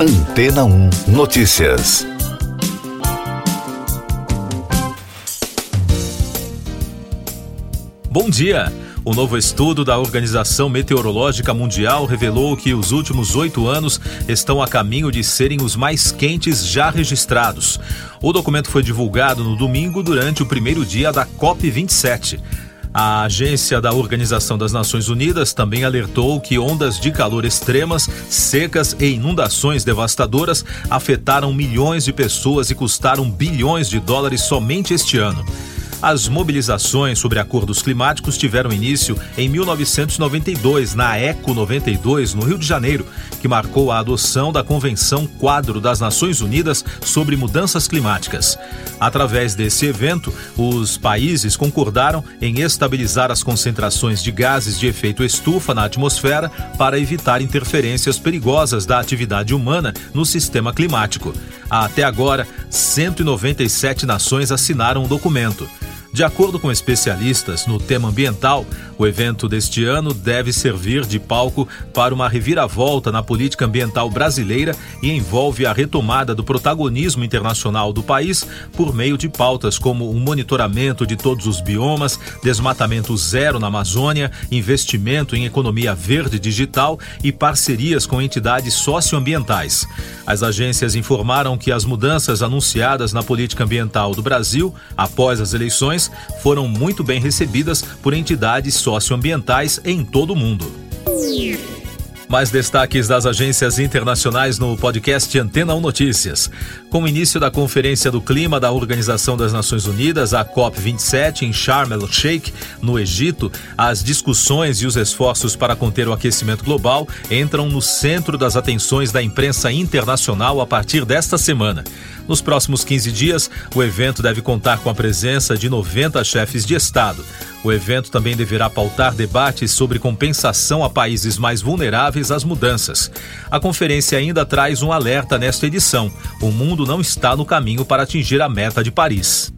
Antena 1 Notícias. Bom dia! O novo estudo da Organização Meteorológica Mundial revelou que os últimos oito anos estão a caminho de serem os mais quentes já registrados. O documento foi divulgado no domingo durante o primeiro dia da COP27. A agência da Organização das Nações Unidas também alertou que ondas de calor extremas, secas e inundações devastadoras afetaram milhões de pessoas e custaram bilhões de dólares somente este ano. As mobilizações sobre acordos climáticos tiveram início em 1992, na ECO 92, no Rio de Janeiro, que marcou a adoção da Convenção Quadro das Nações Unidas sobre Mudanças Climáticas. Através desse evento, os países concordaram em estabilizar as concentrações de gases de efeito estufa na atmosfera para evitar interferências perigosas da atividade humana no sistema climático. Até agora, 197 nações assinaram o documento. De acordo com especialistas no tema ambiental, o evento deste ano deve servir de palco para uma reviravolta na política ambiental brasileira e envolve a retomada do protagonismo internacional do país por meio de pautas como um monitoramento de todos os biomas, desmatamento zero na Amazônia, investimento em economia verde digital e parcerias com entidades socioambientais. As agências informaram que as mudanças anunciadas na política ambiental do Brasil após as eleições foram muito bem recebidas por entidades socioambientais em todo o mundo. Mais destaques das agências internacionais no podcast Antena 1 Notícias. Com o início da Conferência do Clima da Organização das Nações Unidas, a COP27, em Sharm el-Sheikh, no Egito, as discussões e os esforços para conter o aquecimento global entram no centro das atenções da imprensa internacional a partir desta semana. Nos próximos 15 dias, o evento deve contar com a presença de 90 chefes de Estado. O evento também deverá pautar debates sobre compensação a países mais vulneráveis às mudanças. A conferência ainda traz um alerta nesta edição: o mundo não está no caminho para atingir a meta de Paris.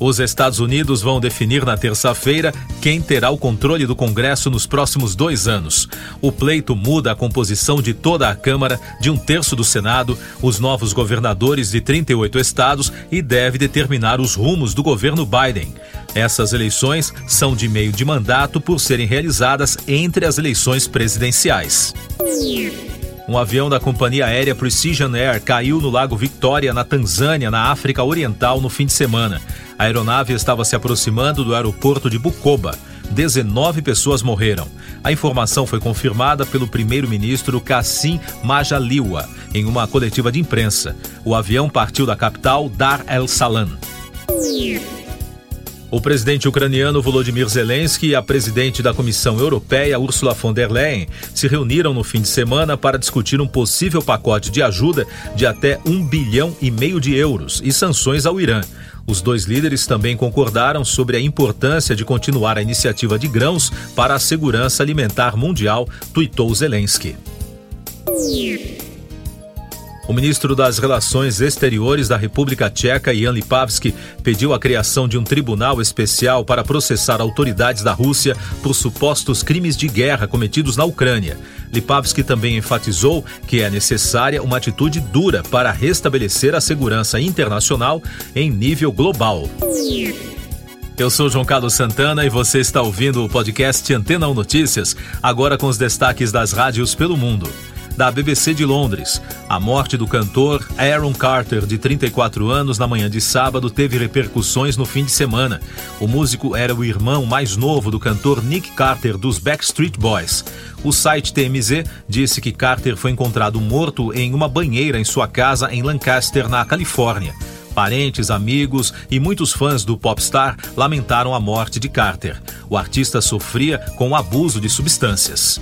Os Estados Unidos vão definir na terça-feira quem terá o controle do Congresso nos próximos dois anos. O pleito muda a composição de toda a Câmara, de um terço do Senado, os novos governadores de 38 estados e deve determinar os rumos do governo Biden. Essas eleições são de meio de mandato por serem realizadas entre as eleições presidenciais. Um avião da companhia aérea Precision Air caiu no Lago Victoria, na Tanzânia, na África Oriental, no fim de semana. A aeronave estava se aproximando do aeroporto de Bukoba. 19 pessoas morreram. A informação foi confirmada pelo primeiro-ministro Kassim Majaliwa em uma coletiva de imprensa. O avião partiu da capital Dar el Salam. O presidente ucraniano Volodymyr Zelensky e a presidente da Comissão Europeia, Ursula von der Leyen, se reuniram no fim de semana para discutir um possível pacote de ajuda de até um bilhão e meio de euros e sanções ao Irã. Os dois líderes também concordaram sobre a importância de continuar a iniciativa de grãos para a segurança alimentar mundial, tuitou Zelensky. O ministro das Relações Exteriores da República Tcheca, Jan Lipavsky, pediu a criação de um tribunal especial para processar autoridades da Rússia por supostos crimes de guerra cometidos na Ucrânia. Lipavsky também enfatizou que é necessária uma atitude dura para restabelecer a segurança internacional em nível global. Eu sou João Carlos Santana e você está ouvindo o podcast Antena 1 Notícias, agora com os destaques das rádios pelo mundo da BBC de Londres. A morte do cantor Aaron Carter, de 34 anos, na manhã de sábado, teve repercussões no fim de semana. O músico era o irmão mais novo do cantor Nick Carter, dos Backstreet Boys. O site TMZ disse que Carter foi encontrado morto em uma banheira em sua casa em Lancaster, na Califórnia. Parentes, amigos e muitos fãs do popstar lamentaram a morte de Carter. O artista sofria com o abuso de substâncias.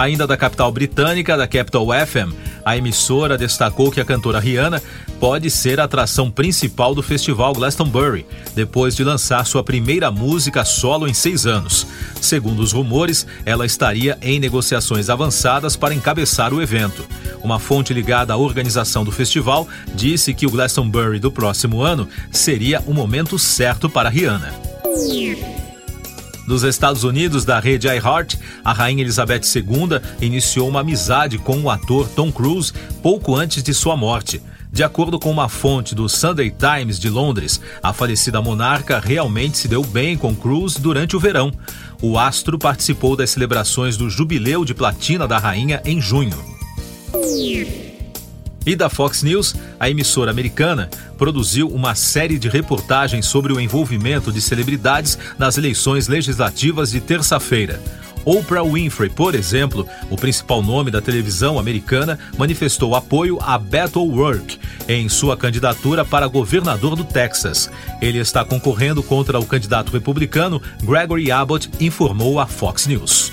Ainda da capital britânica, da Capital FM, a emissora destacou que a cantora Rihanna pode ser a atração principal do festival Glastonbury, depois de lançar sua primeira música solo em seis anos. Segundo os rumores, ela estaria em negociações avançadas para encabeçar o evento. Uma fonte ligada à organização do festival disse que o Glastonbury do próximo ano seria o momento certo para Rihanna. Nos Estados Unidos, da rede iHeart, a rainha Elizabeth II iniciou uma amizade com o ator Tom Cruise pouco antes de sua morte. De acordo com uma fonte do Sunday Times de Londres, a falecida monarca realmente se deu bem com Cruise durante o verão. O astro participou das celebrações do Jubileu de Platina da Rainha em junho. E da Fox News, a emissora americana produziu uma série de reportagens sobre o envolvimento de celebridades nas eleições legislativas de terça-feira. Oprah Winfrey, por exemplo, o principal nome da televisão americana, manifestou apoio a O'Rourke em sua candidatura para governador do Texas. Ele está concorrendo contra o candidato republicano Gregory Abbott, informou a Fox News.